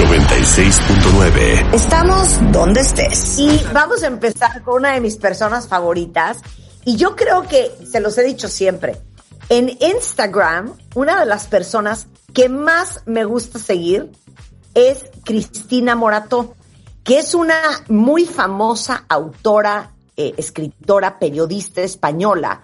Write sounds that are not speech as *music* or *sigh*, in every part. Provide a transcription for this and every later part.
96.9. Estamos donde estés. Y vamos a empezar con una de mis personas favoritas. Y yo creo que, se los he dicho siempre, en Instagram, una de las personas que más me gusta seguir es Cristina Morató, que es una muy famosa autora, eh, escritora, periodista española,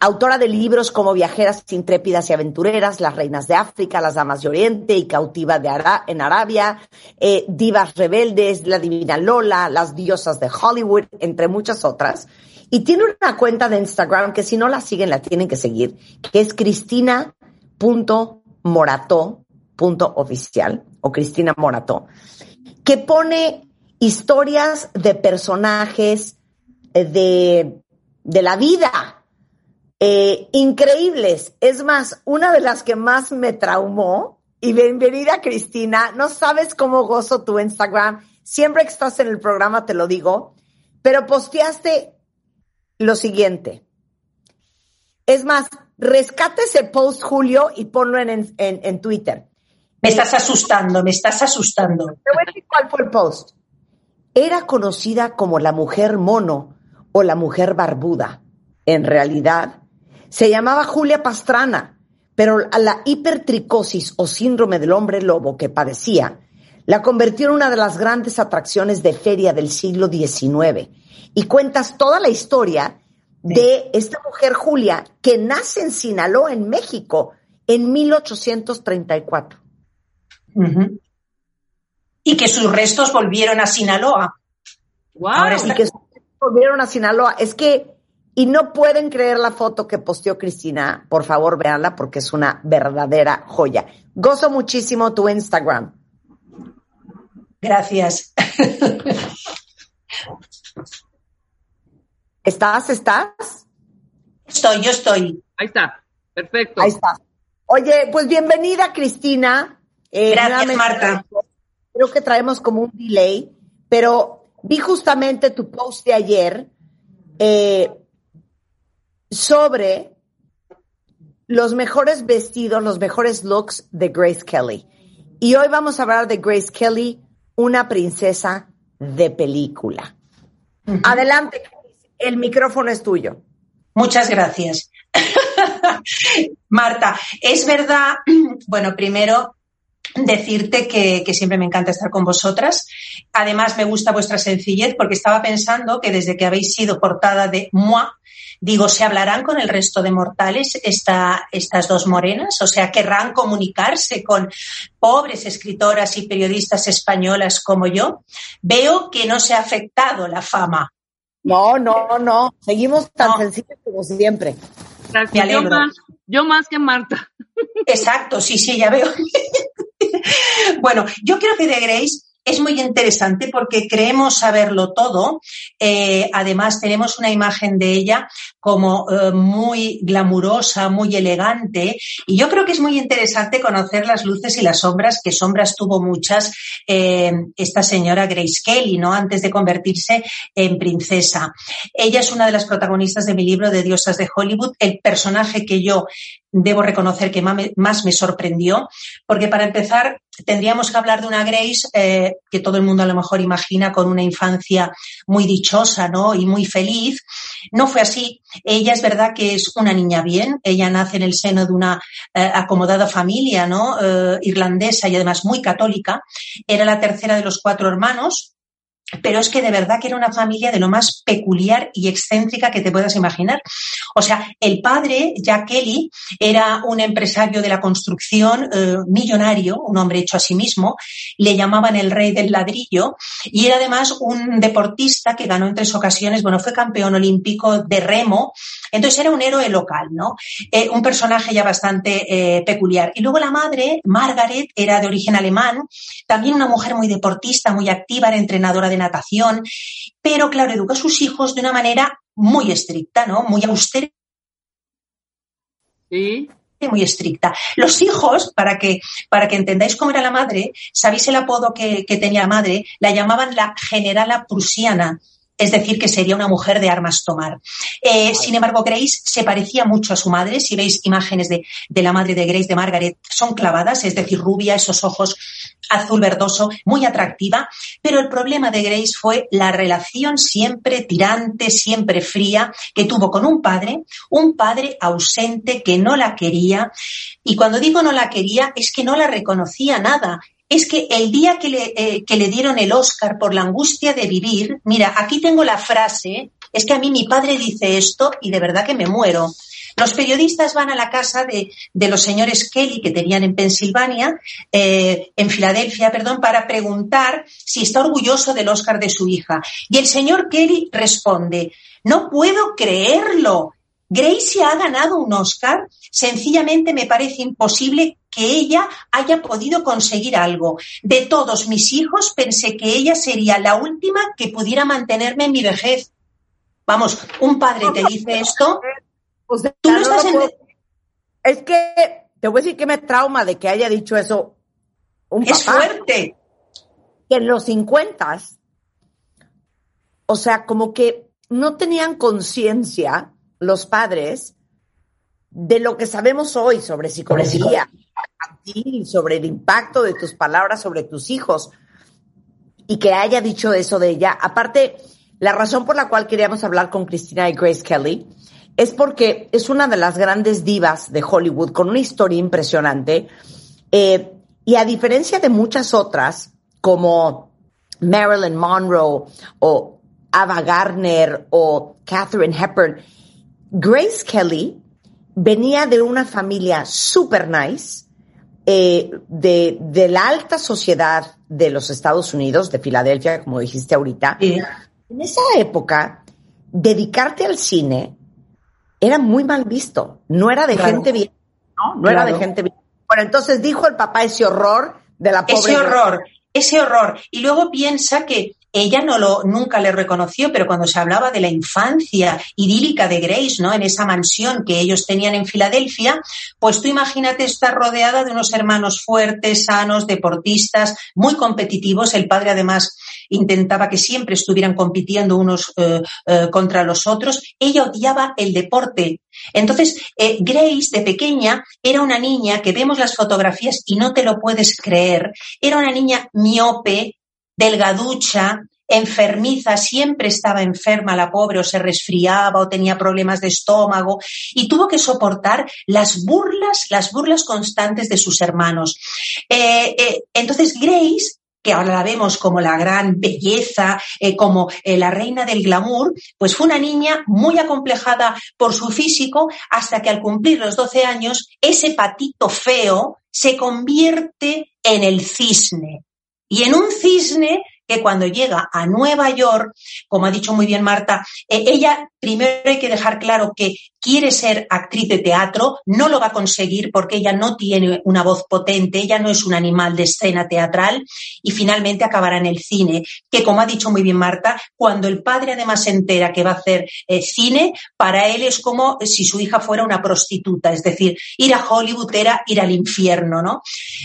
autora de libros como Viajeras intrépidas y aventureras, Las reinas de África, Las damas de Oriente y Cautiva de Ara en Arabia, eh, Divas rebeldes, La divina Lola, Las diosas de Hollywood, entre muchas otras. Y tiene una cuenta de Instagram que si no la siguen la tienen que seguir, que es cristina.morató.oficial o Cristina Morató, que pone historias de personajes eh, de, de la vida, eh, increíbles. Es más, una de las que más me traumó, y bienvenida Cristina, no sabes cómo gozo tu Instagram, siempre que estás en el programa te lo digo, pero posteaste lo siguiente. Es más, rescate ese post, Julio, y ponlo en, en, en Twitter. Me estás asustando, me estás asustando. Te voy a decir cuál fue el post. Era conocida como la mujer mono o la mujer barbuda. En realidad, se llamaba Julia Pastrana, pero a la hipertricosis o síndrome del hombre lobo que padecía la convirtió en una de las grandes atracciones de feria del siglo XIX. Y cuentas toda la historia de esta mujer Julia que nace en Sinaloa, en México, en 1834. Ujú. Y que sus restos volvieron a Sinaloa. Ahora está- Y que volvieron a Sinaloa. Es que, y no pueden creer la foto que posteó Cristina. Por favor, véanla porque es una verdadera joya. Gozo muchísimo tu Instagram. Gracias. *laughs* ¿Estás? ¿Estás? Estoy, yo estoy. Ahí está. Perfecto. Ahí está. Oye, pues bienvenida, Cristina. Eh, Gracias, Marta. Creo que traemos como un delay, pero vi justamente tu post de ayer eh, sobre los mejores vestidos, los mejores looks de Grace Kelly. Y hoy vamos a hablar de Grace Kelly, una princesa de película. Adelante, el micrófono es tuyo. Muchas gracias. *laughs* Marta, es verdad, *clears throat* bueno, primero decirte que, que, siempre me encanta estar con vosotras. Además, me gusta vuestra sencillez porque estaba pensando que desde que habéis sido portada de Moi, digo, ¿se hablarán con el resto de mortales esta, estas dos morenas? O sea, ¿querrán comunicarse con pobres escritoras y periodistas españolas como yo? Veo que no se ha afectado la fama. No, no, no. Seguimos tan no. sencillos como siempre. Gracias. Me alegro. Yo más, yo más que Marta. Exacto, sí, sí, ya veo. *laughs* *laughs* bueno, yo creo que de Grace es muy interesante porque creemos saberlo todo. Eh, además, tenemos una imagen de ella como eh, muy glamurosa, muy elegante. Y yo creo que es muy interesante conocer las luces y las sombras, que sombras tuvo muchas eh, esta señora Grace Kelly, ¿no? Antes de convertirse en princesa. Ella es una de las protagonistas de mi libro de Diosas de Hollywood, el personaje que yo debo reconocer que más me sorprendió, porque para empezar tendríamos que hablar de una Grace que, todo el mundo a lo mejor imagina con una infancia muy dichosa, ¿no? Y muy feliz. No fue así. Ella es verdad que es una niña bien. Ella nace en el seno de una eh, acomodada familia, ¿no? Eh, irlandesa y además muy católica. Era la tercera de los cuatro hermanos pero es que de verdad que era una familia de lo más peculiar y excéntrica que te puedas imaginar. O sea, el padre, Jack Kelly, era un empresario de la construcción eh, millonario, un hombre hecho a sí mismo, le llamaban el rey del ladrillo y era además un deportista que ganó en tres ocasiones, bueno, fue campeón olímpico de remo, entonces era un héroe local, ¿no? Eh, un personaje ya bastante eh, peculiar. Y luego la madre, Margaret, era de origen alemán, también una mujer muy deportista, muy activa, era entrenadora de natación, pero claro, educa a sus hijos de una manera muy estricta, ¿no? Muy austera. Sí. Muy estricta. Los hijos, para que, para que entendáis cómo era la madre, ¿sabéis el apodo que, que tenía la madre? La llamaban la generala prusiana es decir, que sería una mujer de armas tomar. Eh, sin embargo, Grace se parecía mucho a su madre. Si veis imágenes de, de, la madre de Grace, de Margaret, son clavadas, es decir, rubia, esos ojos azul verdoso, muy atractiva. Pero el problema de Grace fue la relación siempre tirante, siempre fría que tuvo con un padre, un padre ausente que no la quería. Y cuando digo no la quería, es que no la reconocía nada es que el día que le, eh, que le, dieron el Oscar por la angustia de vivir, mira, aquí tengo la frase, es que a mí mi padre dice esto y de verdad que me muero. Los periodistas van a la casa de, de los señores Kelly que tenían en Pensilvania, eh, en Filadelfia, perdón, para preguntar si está orgulloso del Oscar de su hija. Y el señor Kelly responde, no puedo creerlo. Gracie ha ganado un Oscar. Sencillamente me parece imposible que ella haya podido conseguir algo. De todos mis hijos, pensé que ella sería la última que pudiera mantenerme en mi vejez. Vamos, un padre te dice esto. Pues tú no estás en... Es que te voy a decir que me trauma de que haya dicho eso un papá. Es fuerte. Que en los 50, o sea, como que no tenían conciencia los padres de lo que sabemos hoy sobre psicología, sobre el impacto de tus palabras sobre tus hijos y que haya dicho eso de ella. Aparte, la razón por la cual queríamos hablar con Cristina y Grace Kelly es porque es una de las grandes divas de Hollywood con una historia impresionante. Eh, y a diferencia de muchas otras, como Marilyn Monroe o Ava Gardner o Catherine Hepburn, Grace Kelly venía de una familia super nice, eh, de, de, la alta sociedad de los Estados Unidos, de Filadelfia, como dijiste ahorita. Sí. En esa época, dedicarte al cine era muy mal visto. No era de claro. gente bien. No, no claro. era de gente bien. Bueno, entonces dijo el papá ese horror de la pobre. Ese horror, ese horror. Y luego piensa que ella no lo, nunca le reconoció, pero cuando se hablaba de la infancia idílica de Grace, ¿no? En esa mansión que ellos tenían en Filadelfia, pues tú imagínate estar rodeada de unos hermanos fuertes, sanos, deportistas, muy competitivos. El padre además intentaba que siempre estuvieran compitiendo unos eh, eh, contra los otros. Ella odiaba el deporte. Entonces, eh, Grace, de pequeña, era una niña que vemos las fotografías y no te lo puedes creer. Era una niña miope, delgaducha, enfermiza, siempre estaba enferma la pobre o se resfriaba o tenía problemas de estómago y tuvo que soportar las burlas, las burlas constantes de sus hermanos. Eh, eh, entonces Grace que ahora la vemos como la gran belleza, eh, como la reina del glamour, pues fue una niña muy acomplejada por su físico hasta que al cumplir los 12 años, ese patito feo se convierte en el cisne. Y en un cisne que cuando llega a Nueva York, como ha dicho muy bien Marta, eh, ella primero hay que dejar claro que quiere ser actriz de teatro, no lo va a conseguir porque ella no tiene una voz potente, ella no es un animal de escena teatral y finalmente acabará en el cine, que como ha dicho muy bien Marta, cuando el padre además se entera que va a hacer eh, cine, para él es como si su hija fuera una prostituta, es decir, ir a Hollywood era ir al infierno, ¿no?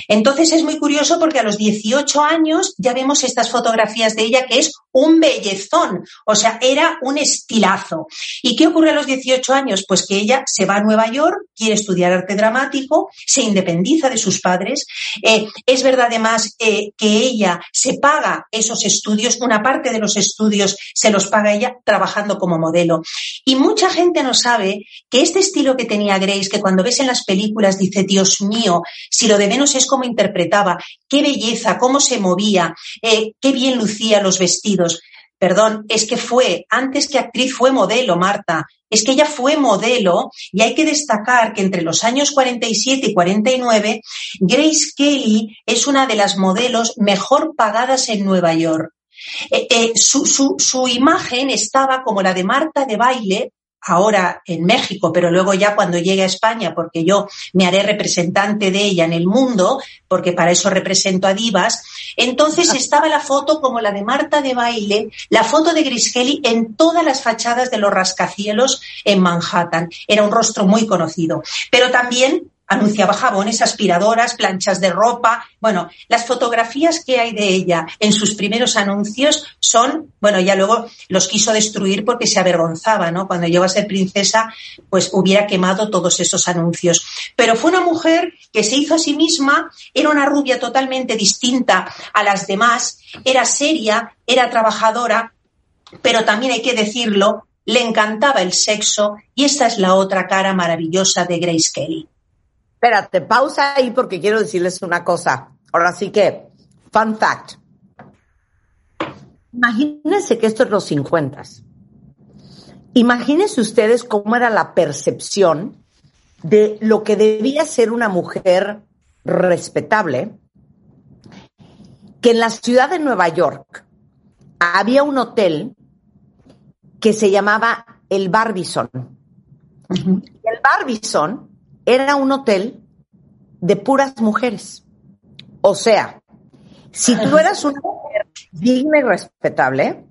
Entonces es muy curioso porque a los 18 años ya vemos estas fotografías de ella que es un bellezón, o sea, era un estilazo. ¿Y qué ocurre a los 18 años? Pues que ella se va a Nueva York, quiere estudiar arte dramático, se independiza de sus padres. Eh, es verdad además eh, que ella se paga esos estudios, una parte de los estudios se los paga ella trabajando como modelo. Y mucha gente no sabe que este estilo que tenía Grace, que cuando ves en las películas dice, Dios mío, si lo de menos es como interpretaba, qué belleza, cómo se movía, eh, qué bien lucía los vestidos. Perdón, es que fue, antes que actriz, fue modelo, Marta. Es que ella fue modelo y hay que destacar que entre los años 47 y 49, Grace Kelly es una de las modelos mejor pagadas en Nueva York. Eh, eh, su, imagen estaba como la de Marta de baile, ahora en México, pero luego ya cuando llegue a España, porque yo me haré representante de ella en el mundo, porque para eso represento a divas, entonces ah. estaba la foto como la de Marta de baile, la foto de Griskelly en todas las fachadas de los rascacielos en Manhattan. Era un rostro muy conocido. Pero también anunciaba jabones, aspiradoras, planchas de ropa. Bueno, las fotografías que hay de ella en sus primeros anuncios son, bueno, ya luego los quiso destruir porque se avergonzaba, ¿no? Cuando llegó a ser princesa, pues hubiera quemado todos esos anuncios. Pero fue una mujer que se hizo a sí misma, era una rubia totalmente distinta a las demás, era seria, era trabajadora, pero también hay que decirlo, le encantaba el sexo y esta es la otra cara maravillosa de Grace Kelly. Espérate, pausa ahí porque quiero decirles una cosa. Ahora sí que, fun fact. Imagínense que esto es los 50. Imagínense ustedes cómo era la percepción de lo que debía ser una mujer respetable, que en la ciudad de Nueva York había un hotel que se llamaba el Barbizon. El Barbizon era un hotel de puras mujeres. O sea, si tú eras una mujer digna y respetable,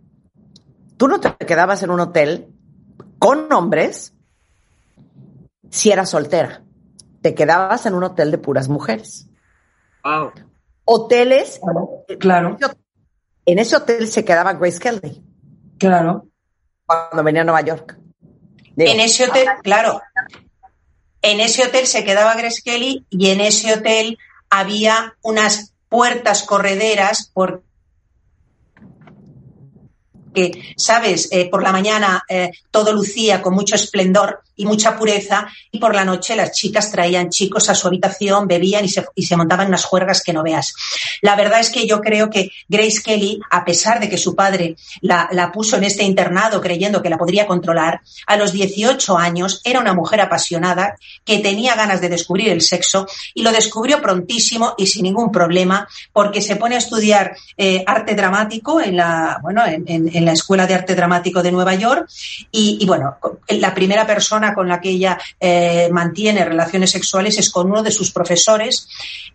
tú no te quedabas en un hotel con hombres si eras soltera. Te quedabas en un hotel de puras mujeres. Wow. Hoteles. Claro. En ese hotel se quedaba Grace Kelly. Claro. Cuando venía a Nueva York. en ese hotel, claro. En ese hotel se quedaba Grace Kelly y en ese hotel había unas puertas correderas por que, sabes, eh, por la mañana eh, todo lucía con mucho esplendor y mucha pureza, y por la noche las chicas traían chicos a su habitación, bebían y se, y se montaban unas juergas que no veas. La verdad es que yo creo que Grace Kelly, a pesar de que su padre la, la puso en este internado creyendo que la podría controlar, a los 18 años era una mujer apasionada que tenía ganas de descubrir el sexo y lo descubrió prontísimo y sin ningún problema porque se pone a estudiar eh, arte dramático en la, bueno, en, en, en, la Escuela de Arte Dramático de Nueva York y, y bueno, la primera persona con la que ella eh, mantiene relaciones sexuales es con uno de sus profesores,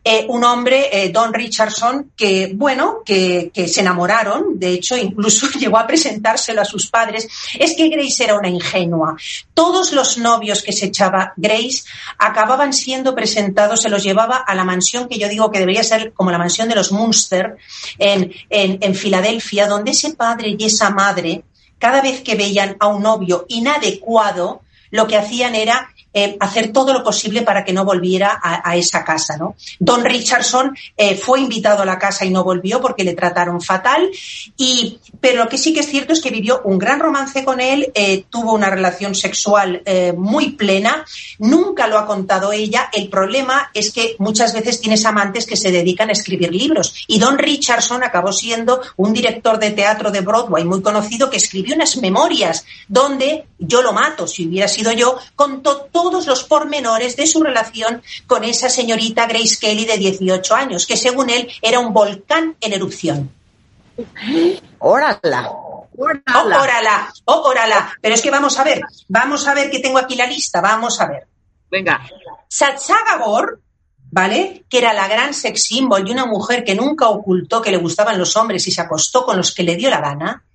eh, un hombre, eh, Don Richardson, que, bueno, que, se enamoraron, de hecho, incluso *laughs* llegó a presentárselo a sus padres. Es que Grace era una ingenua. Todos los novios que se echaba Grace acababan siendo presentados, se los llevaba a la mansión que yo digo que debería ser como la mansión de los Munster en, en, en Filadelfia, donde ese padre y madre cada vez que veían a un novio inadecuado, lo que hacían era eh, hacer todo lo posible para que no volviera a, esa casa. ¿no? Don Richardson eh, fue invitado a la casa y no volvió porque le trataron fatal, y, pero lo que sí que es cierto es que vivió un gran romance con él, eh, tuvo una relación sexual muy plena, nunca lo ha contado ella, el problema es que muchas veces tienes amantes que se dedican a escribir libros, y Don Richardson acabó siendo un director de teatro de Broadway muy conocido que escribió unas memorias donde yo lo mato, si hubiera sido yo, contó todos los pormenores de su relación con esa señorita Grace Kelly de 18 años, que según él era un volcán en erupción. ¡Órala! ¡Órala! Oh, órala! ¡Oh, órala! Pero es que vamos a ver, vamos a ver que tengo aquí la lista, vamos a ver. Venga. Sacha Gabor, ¿vale? Que era la gran sex symbol y una mujer que nunca ocultó que le gustaban los hombres y se acostó con los que le dio la gana.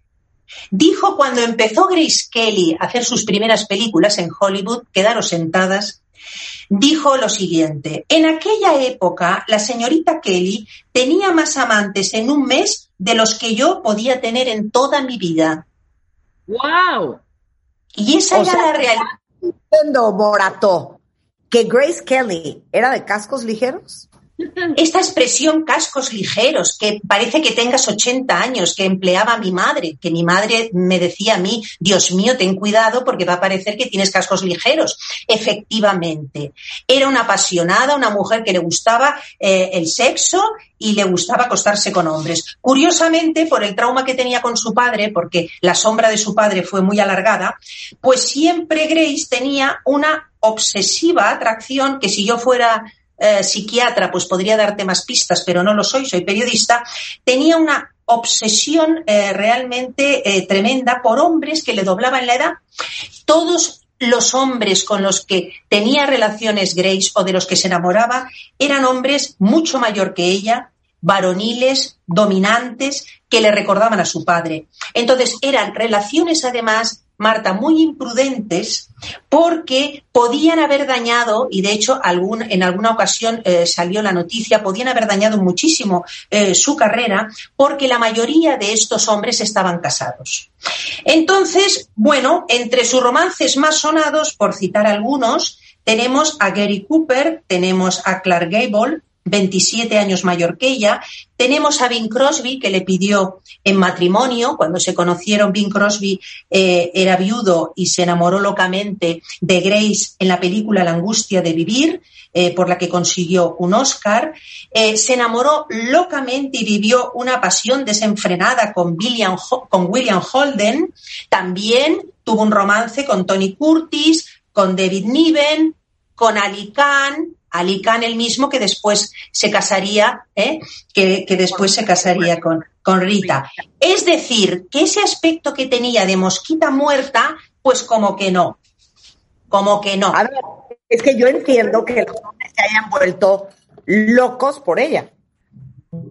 Dijo cuando empezó Grace Kelly a hacer sus primeras películas en Hollywood, quedaros sentadas, dijo lo siguiente, en aquella época la señorita Kelly tenía más amantes en un mes de los que yo podía tener en toda mi vida. ¡Wow! Y esa O era sea, la realidad. diciendo, Morato, que Grace Kelly era de cascos ligeros? Esta expresión cascos ligeros, que parece que tengas 80 años, que empleaba mi madre, que mi madre me decía a mí, Dios mío, ten cuidado porque va a parecer que tienes cascos ligeros. Efectivamente, era una apasionada, una mujer que le gustaba eh, el sexo y le gustaba acostarse con hombres. Curiosamente, por el trauma que tenía con su padre, porque la sombra de su padre fue muy alargada, pues siempre Grace tenía una obsesiva atracción que si yo fuera eh, psiquiatra, pues podría darte más pistas, pero no lo soy, soy periodista, tenía una obsesión eh, realmente eh, tremenda por hombres que le doblaban la edad. Todos los hombres con los que tenía relaciones Grace o de los que se enamoraba eran hombres mucho mayor que ella, varoniles, dominantes, que le recordaban a su padre. Entonces eran relaciones además Marta, muy imprudentes porque podían haber dañado, y de hecho en alguna ocasión eh, salió la noticia, podían haber dañado muchísimo eh, su carrera porque la mayoría de estos hombres estaban casados. Entonces, bueno, entre sus romances más sonados, por citar algunos, tenemos a Gary Cooper, tenemos a Clark Gable, 27 años mayor que ella. Tenemos a Bing Crosby, que le pidió en matrimonio. Cuando se conocieron, Bing Crosby eh, era viudo y se enamoró locamente de Grace en la película La angustia de vivir, eh, por la que consiguió un Oscar. Eh, se enamoró locamente y vivió una pasión desenfrenada con William, con William Holden. También tuvo un romance con Tony Curtis, con David Niven, con Ali Khan, Ali Khan el mismo que después se casaría, ¿eh? que, después se casaría con, con Rita. Es decir, que ese aspecto que tenía de mosquita muerta, pues como que no, como que no. A ver, es que yo entiendo que los hombres se hayan vuelto locos por ella.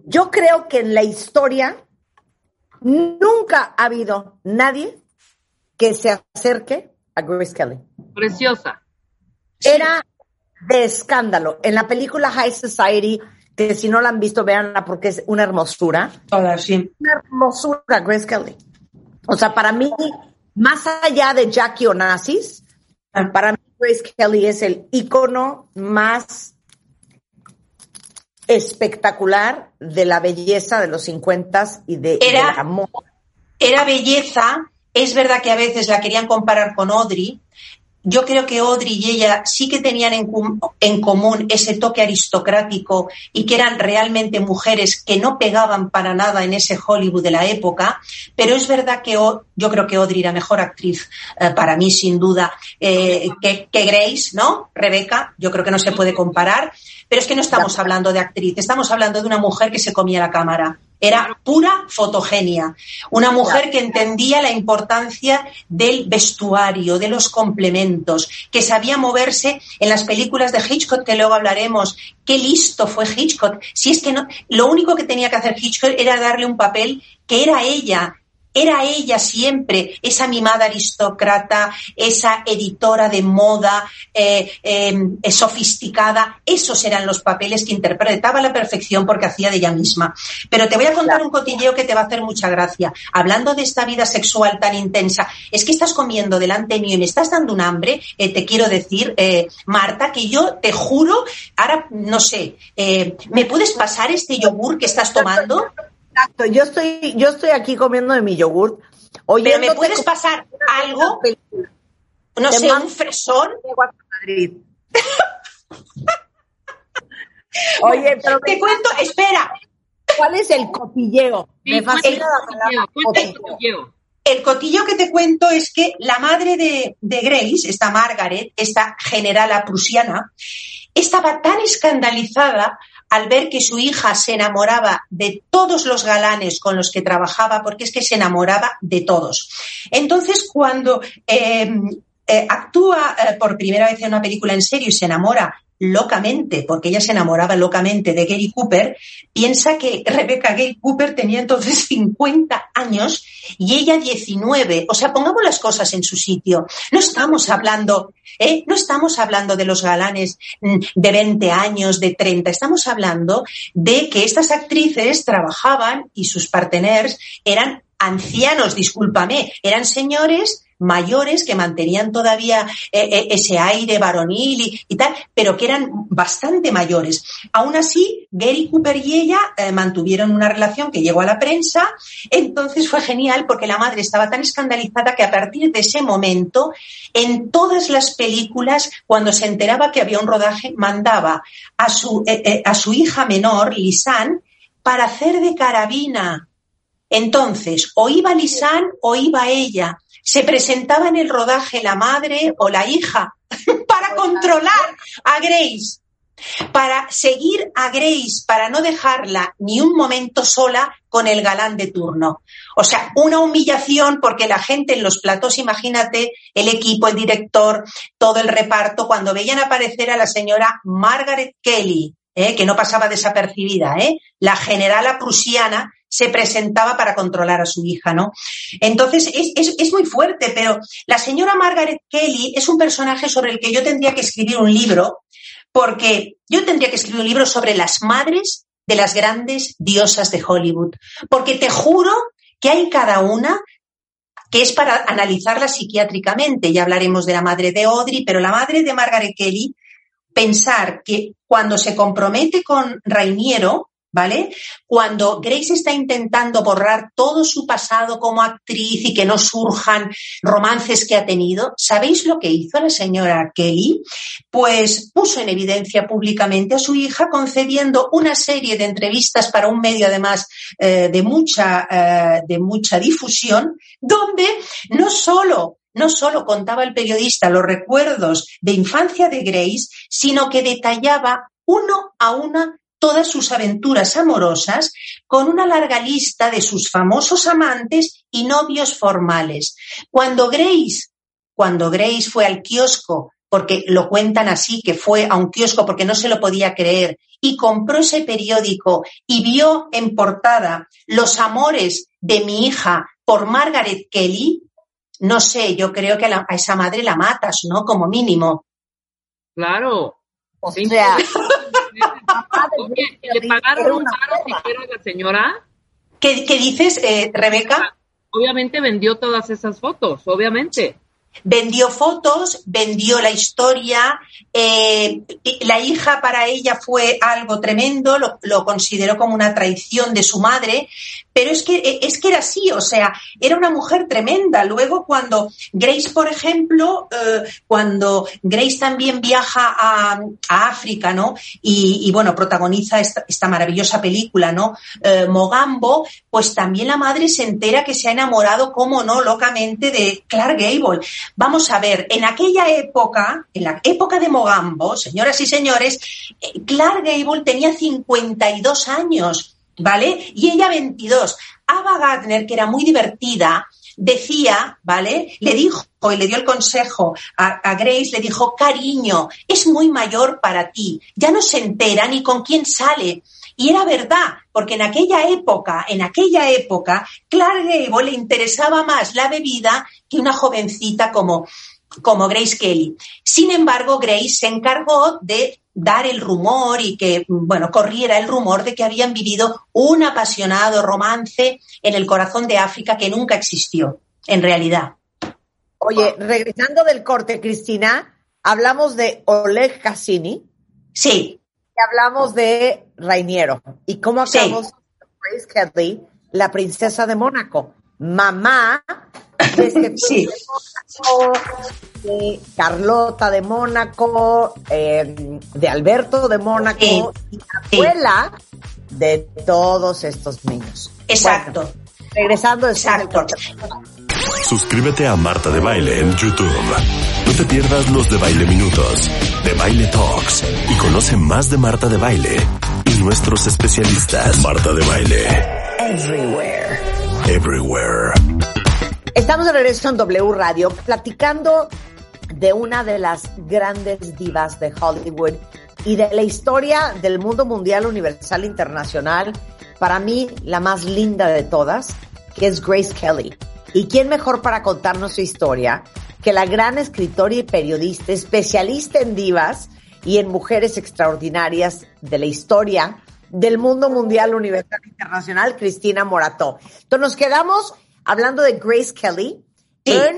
Yo creo que en la historia nunca ha habido nadie que se acerque a Grace Kelly. Preciosa. Era de escándalo. En la película High Society, que si no la han visto, véanla porque es una hermosura. Toda, sí. Una hermosura, Grace Kelly. O sea, para mí, más allá de Jackie Onassis, Ah. para mí Grace Kelly es el icono más espectacular de la belleza de los 50 y de, Era- del amor. Era belleza. Es verdad que a veces la querían comparar con Audrey. Yo creo que Audrey y ella sí que tenían en, común ese toque aristocrático y que eran realmente mujeres que no pegaban para nada en ese Hollywood de la época, pero es verdad que yo creo que Audrey era mejor actriz eh, para mí, sin duda, eh, que, que Grace, ¿no? Rebeca, yo creo que no se puede comparar, pero es que no estamos hablando de actriz, estamos hablando de una mujer que se comía la cámara. Era pura fotogenia. Una mujer que entendía la importancia del vestuario, de los complementos, que sabía moverse en las películas de Hitchcock, que luego hablaremos. Qué listo fue Hitchcock. Si es que no, lo único que tenía que hacer Hitchcock era darle un papel que era ella. Era ella siempre, esa mimada aristócrata, esa editora de moda eh, eh, sofisticada. Esos eran los papeles que interpretaba a la perfección porque hacía de ella misma. Pero te voy a contar un cotilleo que te va a hacer mucha gracia. Hablando de esta vida sexual tan intensa, es que estás comiendo delante mío y me estás dando un hambre. eh, te quiero decir, Marta, que yo te juro, ahora no sé, ¿me puedes pasar este yogur que estás tomando? Exacto, yo estoy, yo estoy aquí comiendo de mi yogurt. Pero me puedes pasar algo, no sé, un fresón. Madrid. *laughs* Oye, pero Te cuento, espera, ¿cuál es el cotilleo? Sí, Me fascina el la palabra cotilleo. el cotillo que te cuento es que la madre de, de Grace, esta Margaret, esta generala prusiana, estaba tan escandalizada al ver que su hija se enamoraba de todos los galanes con los que trabajaba, porque es que se enamoraba de todos. Entonces, cuando eh, eh, actúa eh, por primera vez en una película en serio y se enamora locamente, porque ella se enamoraba locamente de Gary Cooper, piensa que Rebecca Gary Cooper tenía entonces *laughs* 50 años y ella 19. O sea, pongamos las cosas en su sitio. No estamos hablando, ¿eh? no estamos hablando de los galanes mm, de 20 años, de 30. Estamos hablando de que estas actrices trabajaban y sus parteners eran ancianos, discúlpame, eran señores mayores que mantenían todavía eh, eh, ese aire varonil y, tal, pero que eran bastante mayores. Aún así, Gary Cooper y ella eh, mantuvieron una relación que llegó a la prensa, entonces fue genial porque la madre estaba tan escandalizada que a partir de ese momento, en todas las películas, cuando se enteraba que había un rodaje, mandaba a su, a su hija menor, Lisanne, para hacer de carabina. Entonces, o iba Lisanne o iba ella se presentaba en el rodaje la madre o la hija *laughs* para controlar a Grace, para seguir a Grace, para no dejarla ni un momento sola con el galán de turno. O sea, una humillación porque la gente en los platos, imagínate, el equipo, el director, todo el reparto, cuando veían aparecer a la señora Margaret Kelly, ¿eh? que no pasaba desapercibida, ¿eh? la generala prusiana, se presentaba para controlar a su hija, ¿no? Entonces, es, es, es, muy fuerte, pero la señora Margaret Kelly es un personaje sobre el que yo tendría que escribir un libro, porque yo tendría que escribir un libro sobre las madres de las grandes diosas de Hollywood, porque te juro que hay cada una que es para analizarla psiquiátricamente. Ya hablaremos de la madre de Audrey, pero la madre de Margaret Kelly, pensar que cuando se compromete con Rainiero, ¿vale? Cuando Grace está intentando borrar todo su pasado como actriz y que no surjan romances que ha tenido, ¿sabéis lo que hizo la señora Kelly? Pues puso en evidencia públicamente a su hija concediendo una serie de entrevistas para un medio además eh, de mucha eh, de mucha difusión, donde no solo no solo contaba el periodista los recuerdos de infancia de Grace, sino que detallaba uno a una todas sus aventuras amorosas con una larga lista de sus famosos amantes y novios formales. Cuando Grace, cuando Grace fue al kiosco, porque lo cuentan así, que fue a un kiosco porque no se lo podía creer, y compró ese periódico y vio en portada los amores de mi hija por Margaret Kelly, no sé, yo creo que a, la, a esa madre la matas, ¿no? Como mínimo. Claro. O sea, *laughs* Oye, ¿le pagaron un paro siquiera a la señora? ¿Qué, qué dices, eh, Rebeca? Obviamente vendió todas esas fotos, obviamente. Vendió fotos, vendió la historia, eh, la hija para ella fue algo tremendo, lo, lo, consideró como una traición de su madre, pero es que, es que era así, o sea, era una mujer tremenda. Luego cuando Grace, por ejemplo, eh, cuando Grace también viaja a, África, ¿no? Y, bueno, protagoniza esta, maravillosa película, ¿no? Eh, Mogambo, pues también la madre se entera que se ha enamorado, como no, locamente de Clark Gable. Vamos a ver, en aquella época, en la época de Mogambo, señoras y señores, eh, Clark Gable tenía 52 años. ¿Vale? Y ella 22. Ava Gardner, que era muy divertida, decía, ¿vale? Le dijo y le dio el consejo a, a, Grace, le dijo, cariño, es muy mayor para ti, ya no se entera ni con quién sale. Y era verdad, porque en aquella época, en aquella época, Clark Gable le interesaba más la bebida que una jovencita como, como Grace Kelly. Sin embargo, Grace se encargó de dar el rumor y que, bueno, corriera el rumor de que habían vivido un apasionado romance en el corazón de África que nunca existió, en realidad. Oye, regresando del corte, Cristina, hablamos de Oleg Cassini. Sí. Y hablamos de Rainiero. ¿Y cómo acabamos sí. Grace Kelly, la princesa de Mónaco? Mamá desde sí. de Carlota de Mónaco, eh, de Alberto de Mónaco, sí. y abuela sí. de todos estos niños. Exacto. Bueno, regresando Exacto. Suscríbete a Marta de Baile en YouTube. No te pierdas los de Baile Minutos, de Baile Talks y conoce más de Marta de Baile y nuestros especialistas. Marta de Baile. Everywhere. Everywhere. Estamos de regreso en W Radio platicando de una de las grandes divas de Hollywood y de la historia del mundo mundial, universal, internacional. Para mí, la más linda de todas, que es Grace Kelly. ¿Y quién mejor para contarnos su historia que la gran escritora y periodista, especialista en divas y en mujeres extraordinarias de la historia del mundo mundial, universal, internacional, Cristina Morató? Entonces nos quedamos hablando de Grace Kelly sí. en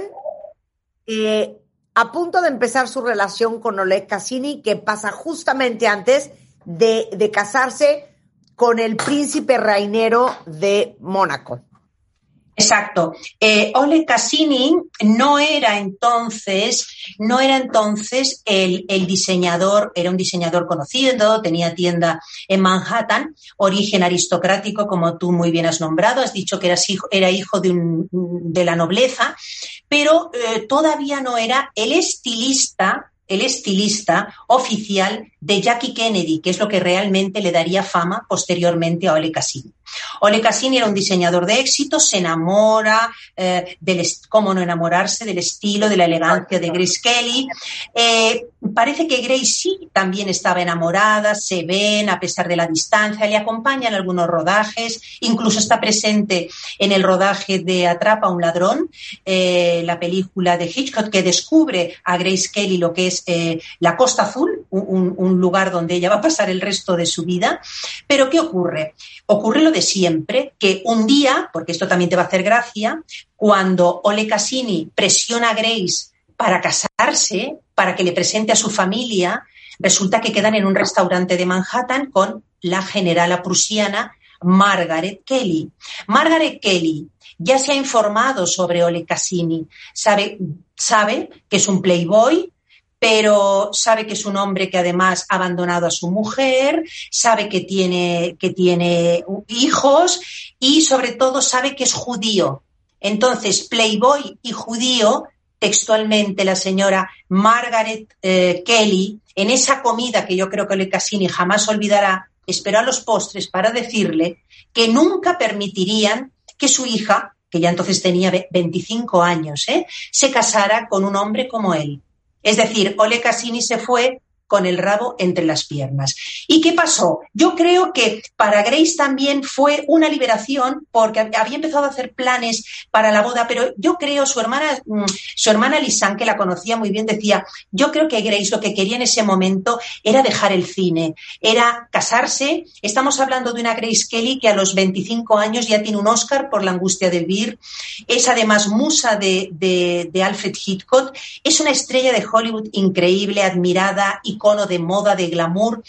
eh, a punto de empezar su relación con Oleg Cassini, que pasa justamente antes de, de casarse con el príncipe reinero de Mónaco. Exacto. Eh, Ole Cassini no era entonces, no era entonces el, el, diseñador, era un diseñador conocido, tenía tienda en Manhattan, origen aristocrático, como tú muy bien has nombrado, has dicho que eras hijo, era hijo de, un, de la nobleza, pero eh, todavía no era el estilista el estilista oficial de Jackie Kennedy, que es lo que realmente le daría fama posteriormente a Ole Cassini. Ole Cassini era un diseñador de éxito, se enamora eh, del, cómo no enamorarse, del estilo, de la elegancia de Grace Kelly. Eh, parece que Grace sí también estaba enamorada, se ven a pesar de la distancia, le acompañan algunos rodajes, incluso está presente en el rodaje de Atrapa a un ladrón, eh, la película de Hitchcock que descubre a Grace Kelly lo que es eh, la Costa Azul, un, un lugar donde ella va a pasar el resto de su vida. Pero ¿qué ocurre? Ocurre lo de siempre, que un día, porque esto también te va a hacer gracia, cuando Ole Cassini presiona a Grace para casarse, para que le presente a su familia, resulta que quedan en un restaurante de Manhattan con la generala prusiana Margaret Kelly. Margaret Kelly ya se ha informado sobre Ole Cassini, sabe, sabe que es un playboy, pero sabe que es un hombre que además ha abandonado a su mujer, sabe que tiene, que tiene hijos y sobre todo sabe que es judío. Entonces, Playboy y judío, textualmente la señora Margaret eh, Kelly, en esa comida que yo creo que Le Cassini jamás olvidará, esperó a los postres para decirle que nunca permitirían que su hija, que ya entonces tenía 25 años, ¿eh? se casara con un hombre como él. Es decir, Ole Cassini se fue con el rabo entre las piernas. ¿Y qué pasó? Yo creo que para Grace también fue una liberación porque había empezado a hacer planes para la boda, pero yo creo su hermana, mm, su hermana Lisanne, que la conocía muy bien, decía, yo creo que Grace lo que quería en ese momento era dejar el cine, era casarse. Estamos hablando de una Grace Kelly que a los 25 años ya tiene un Oscar por la angustia de vivir. Es además musa de, de, de Alfred Hitchcock. Es una estrella de Hollywood increíble, admirada y icono de moda, de glamour,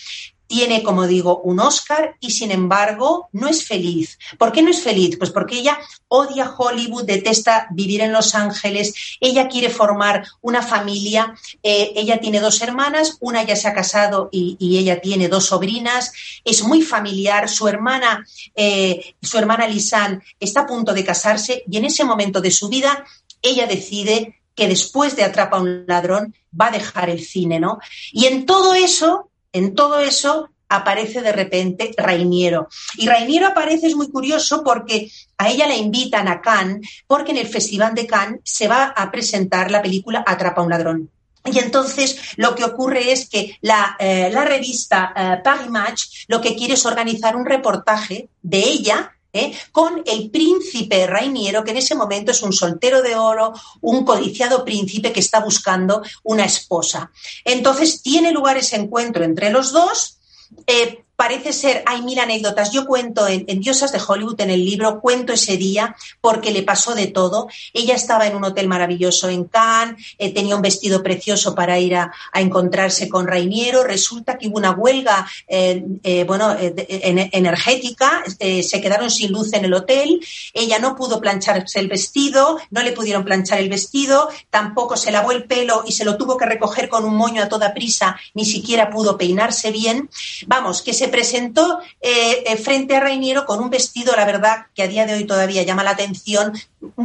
tiene, como digo, un Oscar y sin embargo no es feliz. ¿Por qué no es feliz? Pues porque ella odia Hollywood, detesta vivir en Los Ángeles, ella quiere formar una familia, eh, ella tiene dos hermanas, una ya se ha casado y, ella tiene dos sobrinas, es muy familiar, su hermana, eh, su hermana Lisanne está a punto de casarse y en ese momento de su vida ella decide que después de Atrapa a un ladrón va a dejar el cine, ¿no? Y en todo eso, en todo eso aparece de repente Rainiero. Y Rainiero aparece, es muy curioso, porque a ella la invitan a Cannes, porque en el Festival de Cannes se va a presentar la película Atrapa a un ladrón. Y entonces lo que ocurre es que la, eh, la revista eh, Paris Match lo que quiere es organizar un reportaje de ella ¿eh? con el príncipe Rainiero, que en ese momento es un soltero de oro, un codiciado príncipe que está buscando una esposa. Entonces tiene lugar ese encuentro entre los dos. Eh, parece ser, hay mil anécdotas. Yo cuento en, Diosas de Hollywood, en el libro, cuento ese día porque le pasó de todo. Ella estaba en un hotel maravilloso en Cannes, eh, tenía un vestido precioso para ir a, a, encontrarse con Rainiero. Resulta que hubo una huelga, eh, eh, bueno, energética, se quedaron sin luz en el hotel. Ella no pudo plancharse el vestido, no le pudieron planchar el vestido, tampoco se lavó el pelo y se lo tuvo que recoger con un moño a toda prisa, ni siquiera pudo peinarse bien. Vamos, que se presentó eh, frente a Reiniero con un vestido, la verdad, que a día de hoy todavía llama la atención,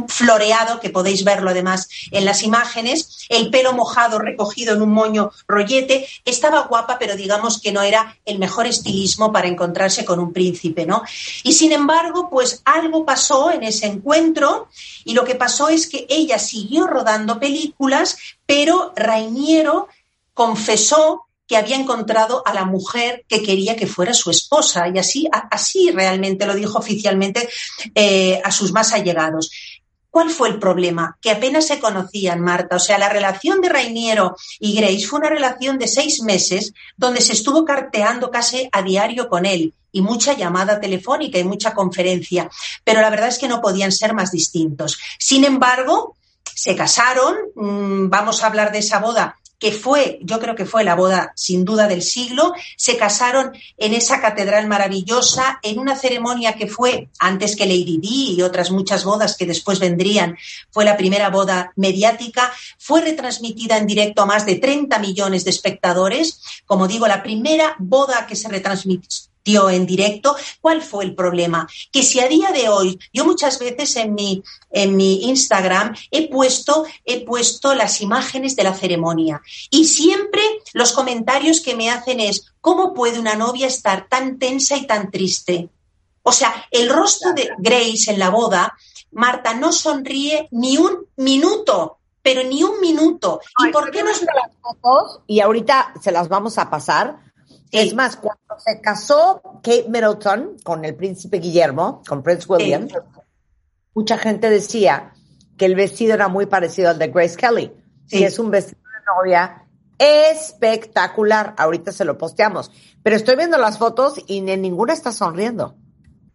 floreado, que podéis verlo además en las imágenes, el pelo mojado recogido en un moño rollete, estaba guapa, pero digamos que no era el mejor estilismo para encontrarse con un príncipe, ¿no? Y sin embargo, pues algo pasó en ese encuentro y lo que pasó es que ella siguió rodando películas, pero Rainiero confesó había encontrado a la mujer que quería que fuera su esposa y así, así realmente lo dijo oficialmente eh, a sus más allegados. ¿Cuál fue el problema? Que apenas se conocían, Marta. O sea, la relación de Rainiero y Grace fue una relación de seis meses donde se estuvo carteando casi a diario con él y mucha llamada telefónica y mucha conferencia. Pero la verdad es que no podían ser más distintos. Sin embargo, se casaron, mm, vamos a hablar de esa boda que fue, yo creo que fue la boda sin duda del siglo, se casaron en esa catedral maravillosa, en una ceremonia que fue antes que Lady Di y otras muchas bodas que después vendrían, fue la primera boda mediática, fue retransmitida en directo a más de 30 millones de espectadores, como digo, la primera boda que se retransmitió en directo. ¿Cuál fue el problema? Que si a día de hoy, yo muchas veces en mi, en mi Instagram he puesto, he puesto las imágenes de la ceremonia y siempre los comentarios que me hacen es, ¿cómo puede una novia estar tan tensa y tan triste? O sea, el rostro de Grace en la boda, Marta no sonríe ni un minuto, pero ni un minuto. ¿Y por qué no? las fotos y ahorita se las vamos a pasar es más, cuando se casó Kate Middleton con el príncipe Guillermo, con Prince William, mucha gente decía que el vestido era muy parecido al de Grace Kelly. Sí. Y es un vestido de novia espectacular. Ahorita se lo posteamos. Pero estoy viendo las fotos y en ninguna está sonriendo.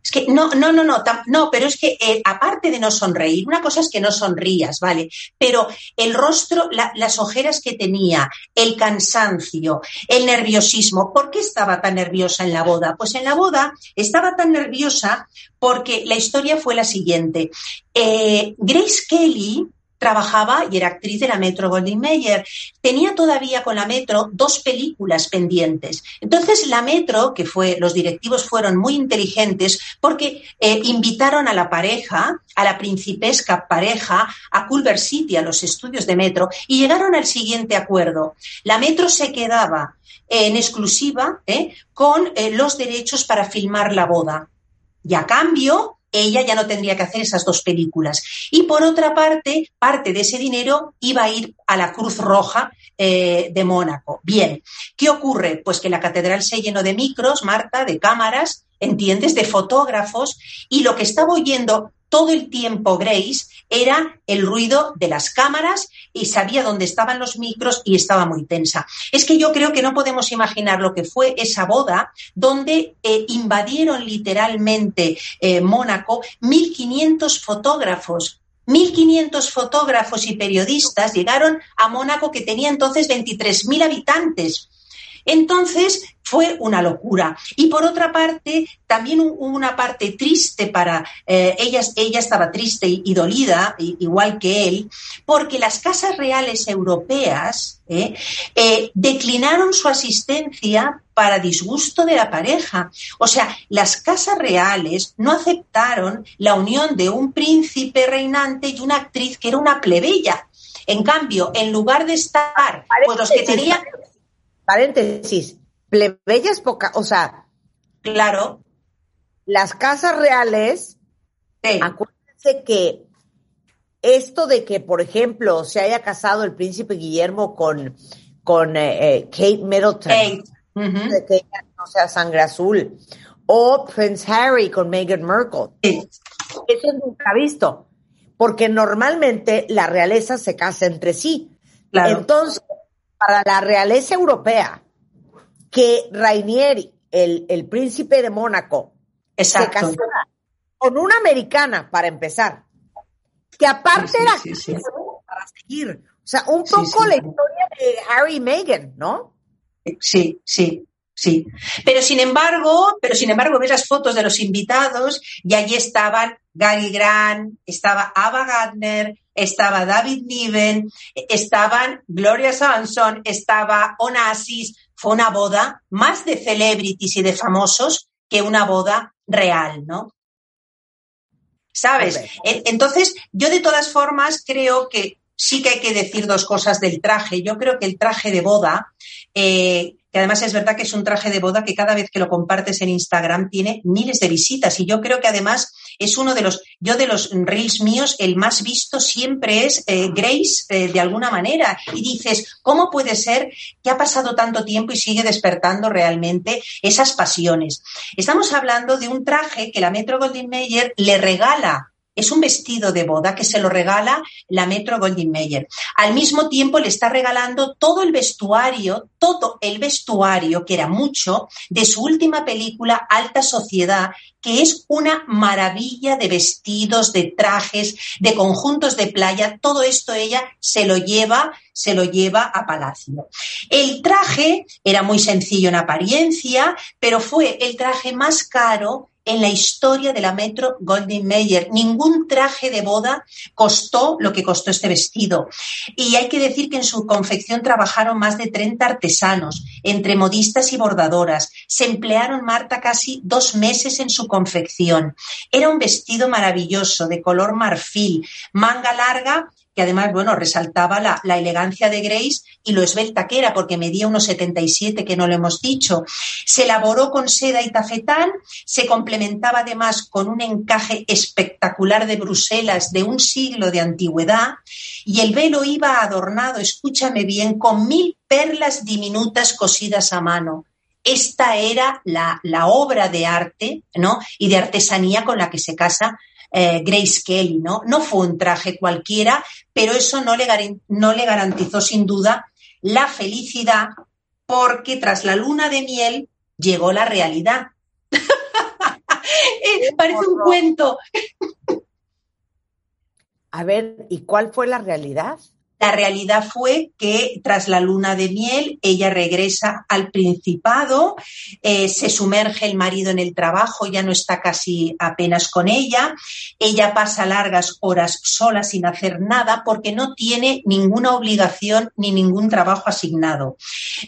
Es que no, no, no, no, no, pero es que eh, aparte de no sonreír, una cosa es que no sonrías, ¿vale? Pero el rostro, las ojeras que tenía, el cansancio, el nerviosismo, ¿por qué estaba tan nerviosa en la boda? Pues en la boda estaba tan nerviosa porque la historia fue la siguiente. Eh, Grace Kelly, trabajaba y era actriz de la Metro Goldwyn Mayer. Tenía todavía con la Metro dos películas pendientes. Entonces la Metro, que fue, los directivos fueron muy inteligentes porque eh, invitaron a la pareja, a la principesca pareja, a Culver City, a los estudios de Metro, y llegaron al siguiente acuerdo. La Metro se quedaba en exclusiva eh, con eh, los derechos para filmar la boda. Y a cambio, ella ya no tendría que hacer esas dos películas. Y por otra parte, parte de ese dinero iba a ir a la Cruz Roja eh, de Mónaco. Bien, ¿qué ocurre? Pues que la catedral se llenó de micros, Marta, de cámaras, ¿entiendes? De fotógrafos, y lo que estaba oyendo todo el tiempo Grace era el ruido de las cámaras y sabía dónde estaban los micros y estaba muy tensa. Es que yo creo que no podemos imaginar lo que fue esa boda donde eh, invadieron literalmente eh, Mónaco 1.500 fotógrafos 1.500 fotógrafos y periodistas llegaron a Mónaco, que tenía entonces 23.000 habitantes. Entonces fue una locura. Y por otra parte, también hubo una parte triste para eh, ella, ella estaba triste y, dolida, igual que él, porque las casas reales europeas eh, eh, declinaron su asistencia para disgusto de la pareja. O sea, las casas reales no aceptaron la unión de un príncipe reinante y una actriz que era una plebeya. En cambio, en lugar de estar, pues los que tenían paréntesis, plebeyas poca, o sea, claro, las casas reales, acuérdense que esto de que, por ejemplo, se haya casado el príncipe Guillermo con, con eh, eh, Kate Middleton, de que ella no sea sangre azul, o Prince Harry con Meghan Markle. Eso nunca visto, porque normalmente la realeza se casa entre sí. Entonces, para la realeza europea que Rainieri, el, el príncipe de Mónaco, se casara con una americana, para empezar, que aparte era para seguir. O sea, un poco la historia de Harry y Meghan, ¿no? Sí, sí, sí. Pero sin embargo, pero sin embargo, ves las fotos de los invitados y allí estaban Gary Grant, estaba Ava Gardner, estaba David Niven, estaban Gloria Swanson, estaba Onassis. Fue una boda más de celebrities y de famosos que una boda real, ¿no? ¿Sabes? Entonces, yo de todas formas creo que sí que hay que decir dos cosas del traje. Yo creo que el traje de boda eh, que además es verdad que es un traje de boda que cada vez que lo compartes en Instagram tiene miles de visitas y yo creo que además es uno de los, yo de los reels míos, el más visto siempre es eh, Grace eh, de alguna manera y dices, ¿cómo puede ser que ha pasado tanto tiempo y sigue despertando realmente esas pasiones? Estamos hablando de un traje que la Metro Goldwyn Mayer le regala es un vestido de boda que se lo regala la Metro Goldwyn Mayer. Al mismo tiempo le está regalando todo el vestuario, todo el vestuario, que era mucho, de su última película, Alta Sociedad, que es una maravilla de vestidos, de trajes, de conjuntos de playa. Todo esto ella se lo lleva, se lo lleva a Palacio. El traje era muy sencillo en apariencia, pero fue el traje más caro en la historia de la Metro Goldwyn Mayer. Ningún traje de boda costó lo que costó este vestido. Y hay que decir que en su confección trabajaron más de 30 artesanos, entre modistas y bordadoras. Se emplearon, Marta, casi dos meses en su confección. Era un vestido maravilloso, de color marfil, manga larga que además, bueno, resaltaba la, elegancia de Grace y lo esbelta que era, porque medía unos 77, que no lo hemos dicho. Se elaboró con seda y tafetán, se complementaba además con un encaje espectacular de Bruselas de un siglo de antigüedad y el velo iba adornado, escúchame bien, con mil perlas diminutas cosidas a mano esta era la, la, obra de arte ¿no? y de artesanía con la que se casa eh, Grace Kelly, ¿no? No fue un traje cualquiera, pero eso no le, no le garantizó sin duda la felicidad porque tras la luna de miel llegó la realidad. *laughs* Eh, parece un cuento. A ver, ¿y cuál fue la realidad? La realidad fue que tras la luna de miel ella regresa al Principado, eh, se sumerge el marido en el trabajo, ya no está casi apenas con ella, ella pasa largas horas sola sin hacer nada porque no tiene ninguna obligación ni ningún trabajo asignado.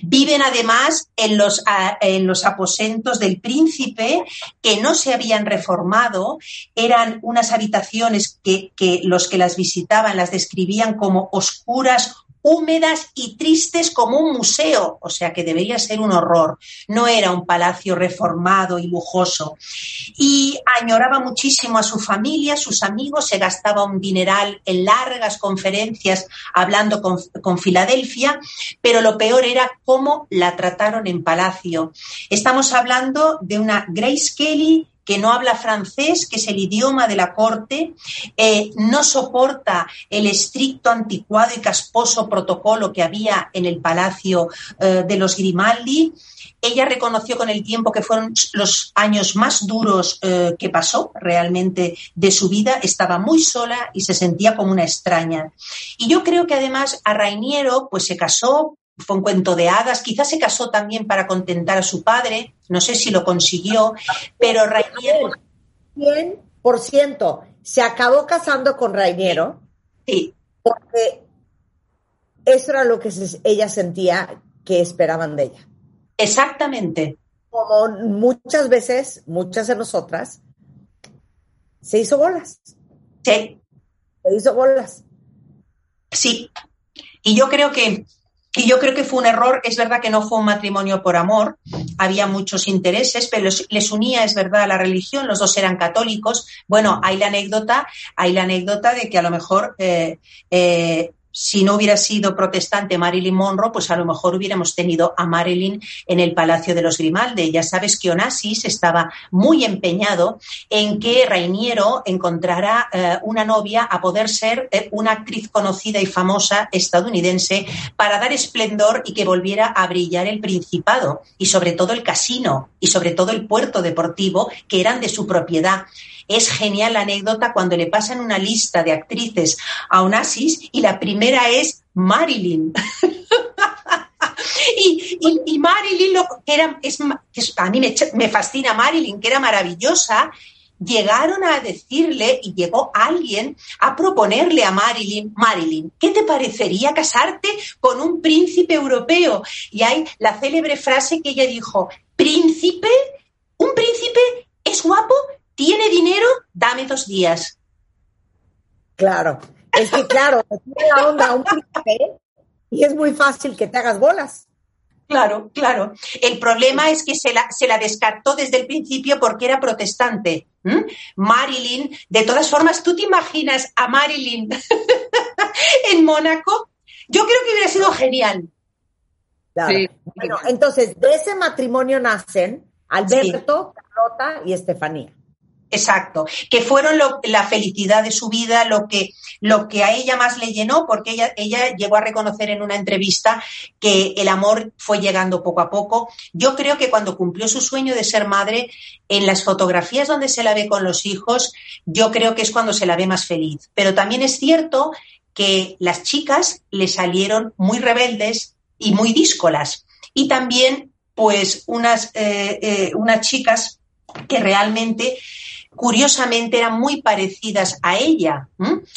Viven además en los, en los aposentos del príncipe que no se habían reformado, eran unas habitaciones que, que los que las visitaban las describían como oscuras oscuras, húmedas y tristes como un museo, o sea que debería ser un horror. No era un palacio reformado y lujoso. Y añoraba muchísimo a su familia, sus amigos, se gastaba un dineral en largas conferencias hablando con, con Filadelfia, pero lo peor era cómo la trataron en palacio. Estamos hablando de una Grace Kelly que no habla francés, que es el idioma de la corte, eh, no soporta el estricto, anticuado y casposo protocolo que había en el palacio eh, de los Grimaldi. Ella reconoció con el tiempo que fueron los años más duros eh, que pasó realmente de su vida. Estaba muy sola y se sentía como una extraña. Y yo creo que además a Rainiero pues se casó fue un cuento de hadas, quizás se casó también para contentar a su padre, no sé si lo consiguió, pero Rainiero... 100% se acabó casando con Rainiero. Sí. Porque eso era lo que ella sentía que esperaban de ella. Exactamente. Como muchas veces, muchas de nosotras, se hizo bolas. Sí. Se hizo bolas. Sí. Y yo creo que y yo creo que fue un error, es verdad que no fue un matrimonio por amor, había muchos intereses, pero les unía, es verdad, la religión, los dos eran católicos. Bueno, hay la anécdota, hay la anécdota de que a lo mejor eh, eh, si no hubiera sido protestante Marilyn Monroe, pues a lo mejor hubiéramos tenido a Marilyn en el Palacio de los Grimaldi. Ya sabes que Onassis estaba muy empeñado en que Rainiero encontrara eh, una novia a poder ser eh, una actriz conocida y famosa estadounidense para dar esplendor y que volviera a brillar el Principado y sobre todo el casino y sobre todo el puerto deportivo que eran de su propiedad. Es genial la anécdota cuando le pasan una lista de actrices a Onassis y la primera es Marilyn. *laughs* y, Marilyn, lo, que era, es, a mí me, fascina Marilyn, que era maravillosa, llegaron a decirle y llegó alguien a proponerle a Marilyn, Marilyn, ¿qué te parecería casarte con un príncipe europeo? Y hay la célebre frase que ella dijo, príncipe, un príncipe es guapo, ¿Tiene dinero? Dame dos días. Claro, es que claro, *laughs* tiene la onda un príncipe y es muy fácil que te hagas bolas. Claro, claro. El problema es que se la, se la descartó desde el principio porque era protestante. Marilyn, de todas formas, ¿tú te imaginas a Marilyn *laughs* en Mónaco? Yo creo que hubiera sido genial. Bueno, entonces, de ese matrimonio nacen Alberto, Carlota y Estefanía. Exacto, que fueron lo- la felicidad de su vida, lo que, lo que a ella más le llenó, porque ella, ella llegó a reconocer en una entrevista que el amor fue llegando poco a poco. Yo creo que cuando cumplió su sueño de ser madre, en las fotografías donde se la ve con los hijos, yo creo que es cuando se la ve más feliz. Pero también es cierto que las chicas le salieron muy rebeldes y muy díscolas. Y también, pues, unas, eh, eh, unas chicas que realmente curiosamente eran muy parecidas a ella.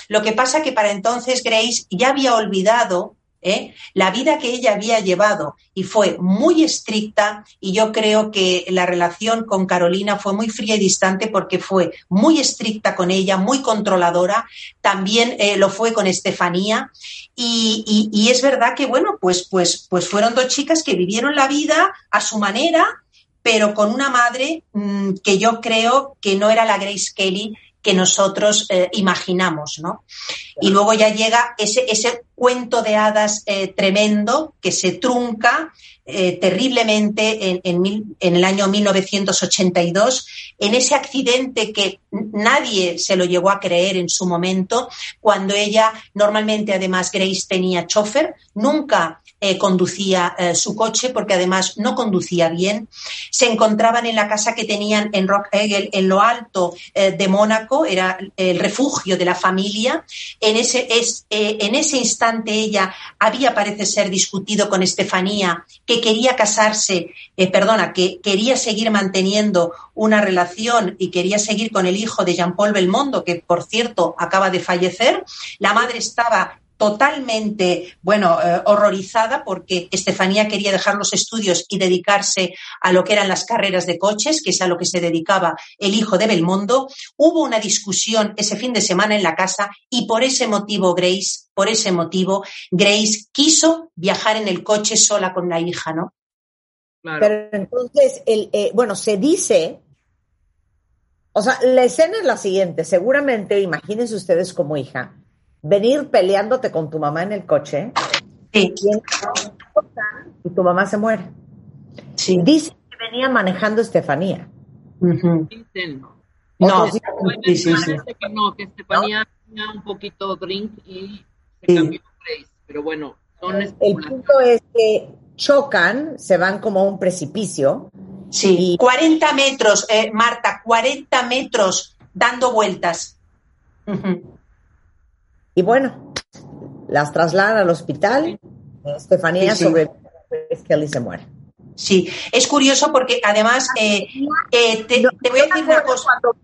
Lo que pasa que para entonces Grace ya había olvidado ¿eh? la vida que ella había llevado y fue muy estricta y yo creo que la relación con Carolina fue muy fría y distante porque fue muy estricta con ella, muy controladora, también eh, lo fue con Estefanía y, y- y es verdad que bueno, pues, pues, pues fueron dos chicas que vivieron la vida a su manera, pero con una madre mm, que yo creo que no era la Grace Kelly que nosotros eh, imaginamos, ¿no? Y luego ya llega ese, ese cuento de hadas eh, tremendo que se trunca eh, terriblemente en, el año 1982, en ese accidente que nadie se lo llegó a creer en su momento, cuando ella, normalmente además Grace tenía chofer, nunca eh, conducía eh, su coche porque además no conducía bien. Se encontraban en la casa que tenían en Rock Egel, en lo alto de Mónaco, era el refugio de la familia. En ese, es, en ese instante ella había, parece ser, discutido con Estefanía que quería casarse, eh, perdona, que quería seguir manteniendo una relación y quería seguir con el hijo de Jean-Paul Belmondo, que por cierto acaba de fallecer. La madre estaba totalmente, bueno, eh, horrorizada porque Estefanía quería dejar los estudios y dedicarse a lo que eran las carreras de coches, que es a lo que se dedicaba el hijo de Belmondo. Hubo una discusión ese fin de semana en la casa y por ese motivo Grace, por ese motivo, Grace quiso viajar en el coche sola con la hija, ¿no? Claro. Pero entonces, el, eh, bueno, se dice, o sea, la escena es la siguiente, seguramente, imagínense ustedes como hija, venir peleándote con tu mamá en el coche Sí, y, tu mamá se muere. sí. Dice que venía manejando Estefanía. Ujú. Dicen, ¿no? Sí, sí, sí. Parece que no, que Estefanía tenía un poquito drink y se Sí. cambió Grace. Pero bueno, son El punto es que chocan, se van como a un precipicio. Sí, Y- 40 metros, eh, Marta, 40 metros dando vueltas. Ujú. Y bueno, las trasladan al hospital. Estefanía Sí, sí. Grace Kelly se muere. Sí, es curioso porque además eh, eh, te, No, te voy a decir una cosa. Cuando,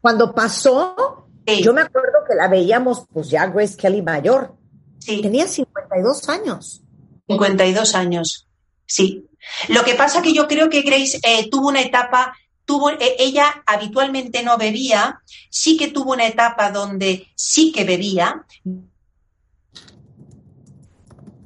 cuando pasó, Sí, yo me acuerdo que la veíamos, pues ya Grace Kelly mayor. sí. Tenía 52 años. 52 años. Sí. Lo que pasa que yo creo que Grace eh, tuvo una etapa, tuvo, eh, ella habitualmente no bebía, sí que tuvo una etapa donde sí que bebía.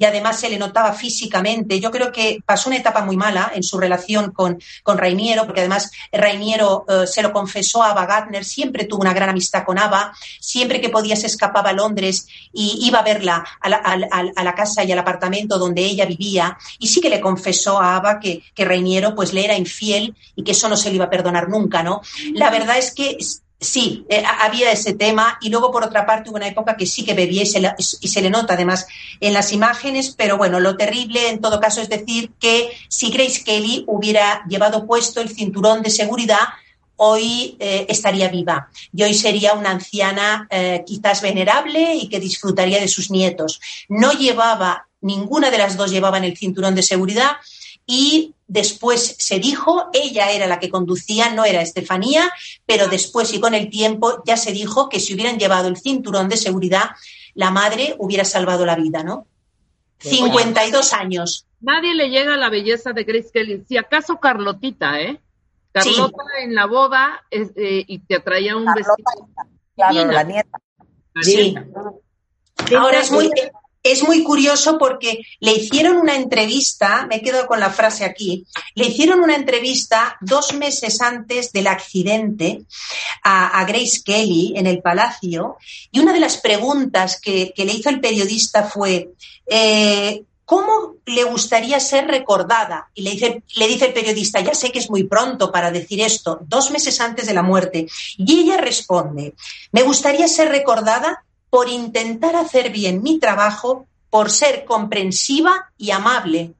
Y además se le notaba físicamente. Yo creo que pasó una etapa muy mala en su relación con, con Rainiero, porque además Rainiero eh, se lo confesó a Ava Gardner, siempre tuvo una gran amistad con Ava, siempre que podía se escapaba a Londres y iba a verla a la, casa y al apartamento donde ella vivía y sí que le confesó a Ava que, que Reiniero pues le era infiel y que eso no se le iba a perdonar nunca, ¿no? La verdad es que sí, eh, ha- había ese tema. Y luego por otra parte hubo una época que sí que bebía y se, la- y se le nota además en las imágenes, pero bueno, lo terrible en todo caso es decir que si Grace Kelly hubiera llevado puesto el cinturón de seguridad, hoy eh, estaría viva. Y hoy sería una anciana eh, quizás venerable y que disfrutaría de sus nietos. No llevaba, ninguna de las dos llevaban el cinturón de seguridad y después se dijo, ella era la que conducía, no era Estefanía, pero después y con el tiempo ya se dijo que si hubieran llevado el cinturón de seguridad, la madre hubiera salvado la vida, ¿no? 52 años. Nadie le llega a la belleza de Grace Kelly. Si acaso Carlotita, ¿eh? Sí. Carlota en la boda es- eh, y te traía un Carlota, vestido. Claro, la nieta. Sí. Ahora es muy. Es muy curioso porque le hicieron una entrevista, me quedo con la frase aquí, le hicieron una entrevista dos meses antes del accidente a, Grace Kelly en el Palacio y una de las preguntas que, le hizo el periodista fue, eh, ¿cómo le gustaría ser recordada? Y le dice el periodista, ya sé que es muy pronto para decir esto, dos meses antes de la muerte. Y ella responde, me gustaría ser recordada por intentar hacer bien mi trabajo, por ser comprensiva y amable.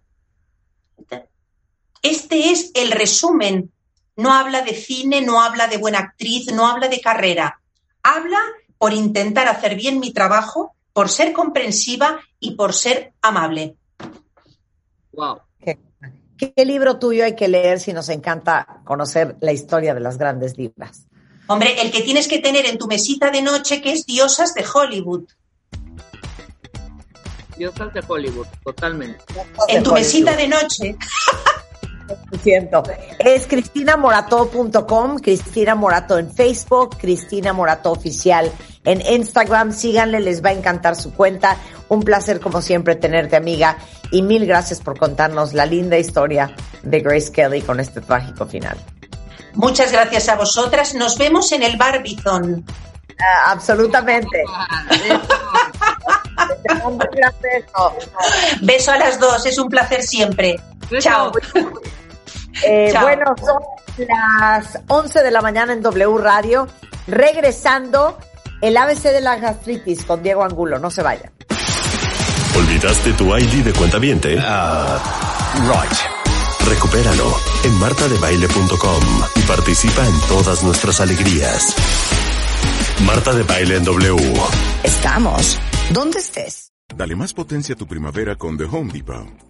Este es el resumen. No habla de cine, no habla de buena actriz, no habla de carrera. Habla por intentar hacer bien mi trabajo, por ser comprensiva y por ser amable. Wow. ¿Qué, qué libro tuyo hay que leer si nos encanta conocer la historia de las grandes divas? Hombre, el que tienes que tener en tu mesita de noche, que es Diosas de Hollywood. Diosas de Hollywood, totalmente. En tu mesita de noche. Siento. Es cristinamorato.com, Cristina Morato en Facebook, Cristina Morato Oficial en Instagram. Síganle, les va a encantar su cuenta. Un placer, como siempre, tenerte, amiga. Y mil gracias por contarnos la linda historia de Grace Kelly con este trágico final. Muchas gracias a vosotras. Nos vemos en el Barbizon. Ah, absolutamente. Un beso. Beso a las dos, es un placer siempre. Beso. Chao. Eh, *laughs* Chao. bueno, son las 11 de la mañana en W Radio. Regresando, el ABC de la gastritis con Diego Angulo. No se vayan. ¿Olvidaste tu ID de cuenta viente? Recupéralo en martadebaile.com y participa en todas nuestras alegrías. Marta de Baile en W. Estamos. ¿Dónde estés? Dale más potencia a tu primavera con The Home Depot.